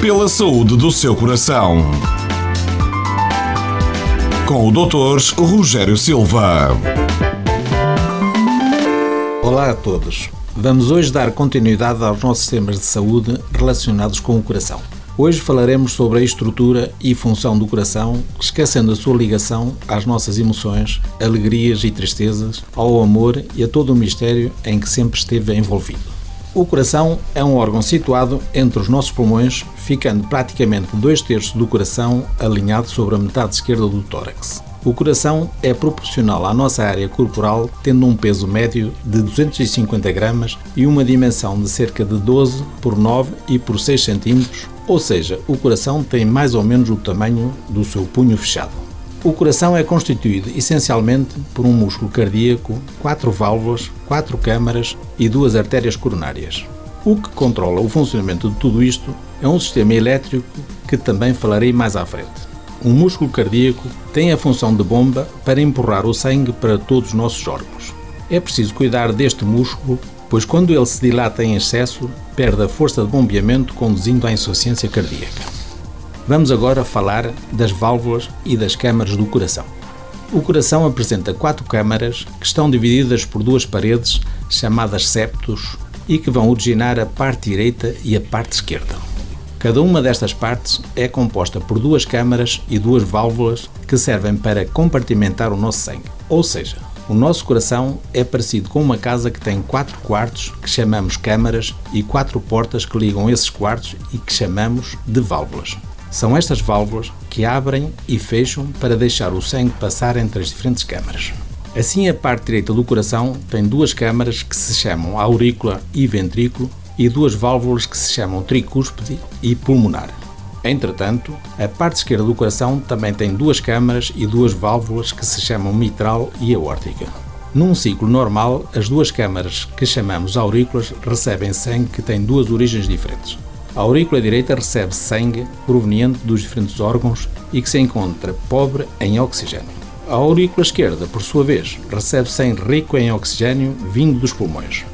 pela saúde do seu coração. Com o Dr. Rogério Silva. Olá a todos. Vamos hoje dar continuidade aos nossos temas de saúde relacionados com o coração. Hoje falaremos sobre a estrutura e função do coração, esquecendo a sua ligação às nossas emoções, alegrias e tristezas, ao amor e a todo o mistério em que sempre esteve envolvido. O coração é um órgão situado entre os nossos pulmões, ficando praticamente dois terços do coração alinhado sobre a metade esquerda do tórax. O coração é proporcional à nossa área corporal, tendo um peso médio de 250 gramas e uma dimensão de cerca de 12 por 9 e por 6 centímetros, ou seja, o coração tem mais ou menos o tamanho do seu punho fechado. O coração é constituído essencialmente por um músculo cardíaco, quatro válvulas, quatro câmaras e duas artérias coronárias. O que controla o funcionamento de tudo isto é um sistema elétrico que também falarei mais à frente. Um músculo cardíaco tem a função de bomba para empurrar o sangue para todos os nossos órgãos. É preciso cuidar deste músculo, pois quando ele se dilata em excesso, perde a força de bombeamento, conduzindo à insuficiência cardíaca. Vamos agora falar das válvulas e das câmaras do coração. O coração apresenta quatro câmaras que estão divididas por duas paredes chamadas septos e que vão originar a parte direita e a parte esquerda. Cada uma destas partes é composta por duas câmaras e duas válvulas que servem para compartimentar o nosso sangue. Ou seja, o nosso coração é parecido com uma casa que tem quatro quartos que chamamos câmaras e quatro portas que ligam esses quartos e que chamamos de válvulas. São estas válvulas que abrem e fecham para deixar o sangue passar entre as diferentes câmaras. Assim, a parte direita do coração tem duas câmaras que se chamam aurícula e ventrículo e duas válvulas que se chamam tricúspide e pulmonar. Entretanto, a parte esquerda do coração também tem duas câmaras e duas válvulas que se chamam mitral e aórtica. Num ciclo normal, as duas câmaras que chamamos aurículas recebem sangue que tem duas origens diferentes. A aurícula direita recebe sangue proveniente dos diferentes órgãos e que se encontra pobre em oxigênio. A aurícula esquerda, por sua vez, recebe sangue rico em oxigênio vindo dos pulmões.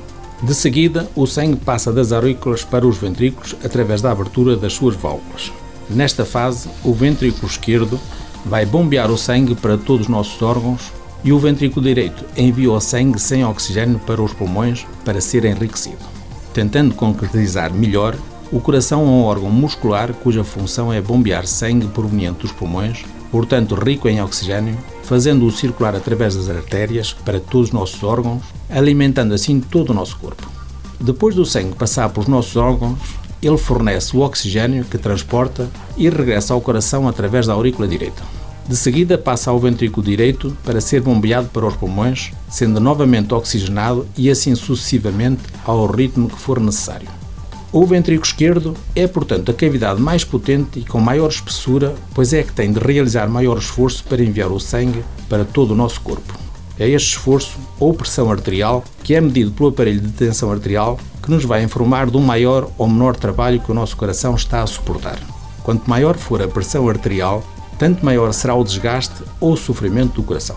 De seguida, o sangue passa das aurículas para os ventrículos através da abertura das suas válvulas. Nesta fase, o ventrículo esquerdo vai bombear o sangue para todos os nossos órgãos e o ventrículo direito envia o sangue sem oxigênio para os pulmões para ser enriquecido. Tentando concretizar melhor, o coração é um órgão muscular cuja função é bombear sangue proveniente dos pulmões, portanto rico em oxigênio, fazendo-o circular através das artérias para todos os nossos órgãos, alimentando assim todo o nosso corpo. Depois do sangue passar pelos nossos órgãos, ele fornece o oxigênio que transporta e regressa ao coração através da aurícula direita. De seguida passa ao ventrículo direito para ser bombeado para os pulmões, sendo novamente oxigenado e assim sucessivamente ao ritmo que for necessário. O ventrículo esquerdo é, portanto, a cavidade mais potente e com maior espessura, pois é que tem de realizar maior esforço para enviar o sangue para todo o nosso corpo. É este esforço, ou pressão arterial, que é medido pelo aparelho de tensão arterial, que nos vai informar do maior ou menor trabalho que o nosso coração está a suportar. Quanto maior for a pressão arterial, tanto maior será o desgaste ou sofrimento do coração.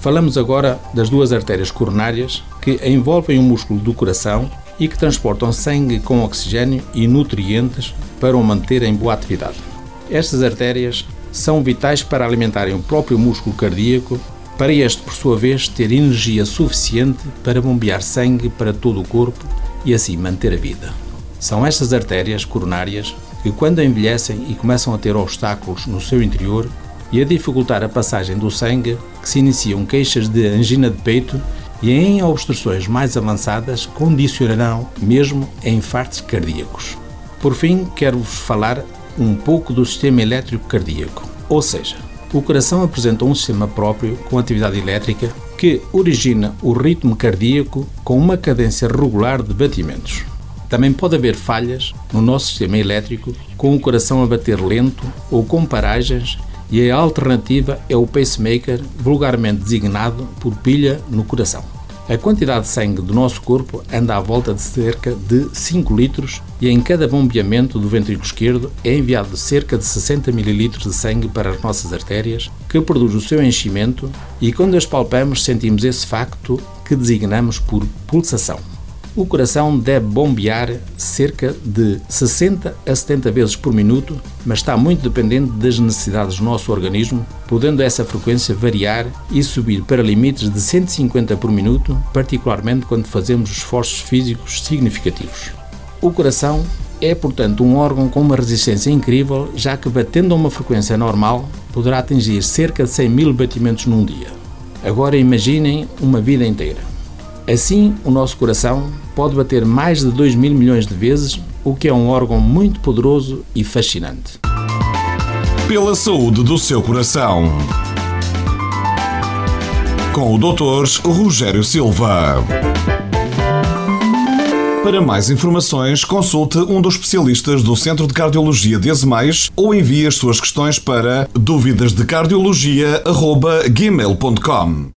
Falamos agora das duas artérias coronárias que envolvem o músculo do coração e que transportam sangue com oxigênio e nutrientes para o manter em boa atividade. Estas artérias são vitais para alimentarem o próprio músculo cardíaco, para este, por sua vez, ter energia suficiente para bombear sangue para todo o corpo e assim manter a vida. São estas artérias coronárias que, quando envelhecem e começam a ter obstáculos no seu interior e a dificultar a passagem do sangue, que se iniciam queixas de angina de peito e em obstruções mais avançadas condicionarão mesmo a infartos cardíacos. Por fim, quero-vos falar um pouco do sistema elétrico cardíaco, ou seja, o coração apresenta um sistema próprio com atividade elétrica que origina o ritmo cardíaco com uma cadência regular de batimentos. Também pode haver falhas no nosso sistema elétrico com o coração a bater lento ou com paragens e a alternativa é o pacemaker, vulgarmente designado por pilha no coração. A quantidade de sangue do nosso corpo anda à volta de cerca de 5 litros e em cada bombeamento do ventrículo esquerdo é enviado cerca de 60 ml de sangue para as nossas artérias, que produz o seu enchimento e quando as palpamos sentimos esse facto que designamos por pulsação. O coração deve bombear cerca de 60 a 70 vezes por minuto, mas está muito dependente das necessidades do nosso organismo, podendo essa frequência variar e subir para limites de 150 por minuto, particularmente quando fazemos esforços físicos significativos. O coração é, portanto, um órgão com uma resistência incrível, já que batendo a uma frequência normal, poderá atingir cerca de 100 mil batimentos num dia. Agora imaginem uma vida inteira. Assim, o nosso coração pode bater mais de 2 mil milhões de vezes, o que é um órgão muito poderoso e fascinante. Pela saúde do seu coração. Com o Dr. Rogério Silva. Para mais informações, consulte um dos especialistas do Centro de Cardiologia de Azemais ou envie as suas questões para dúvidasdecardiologia.gmail.com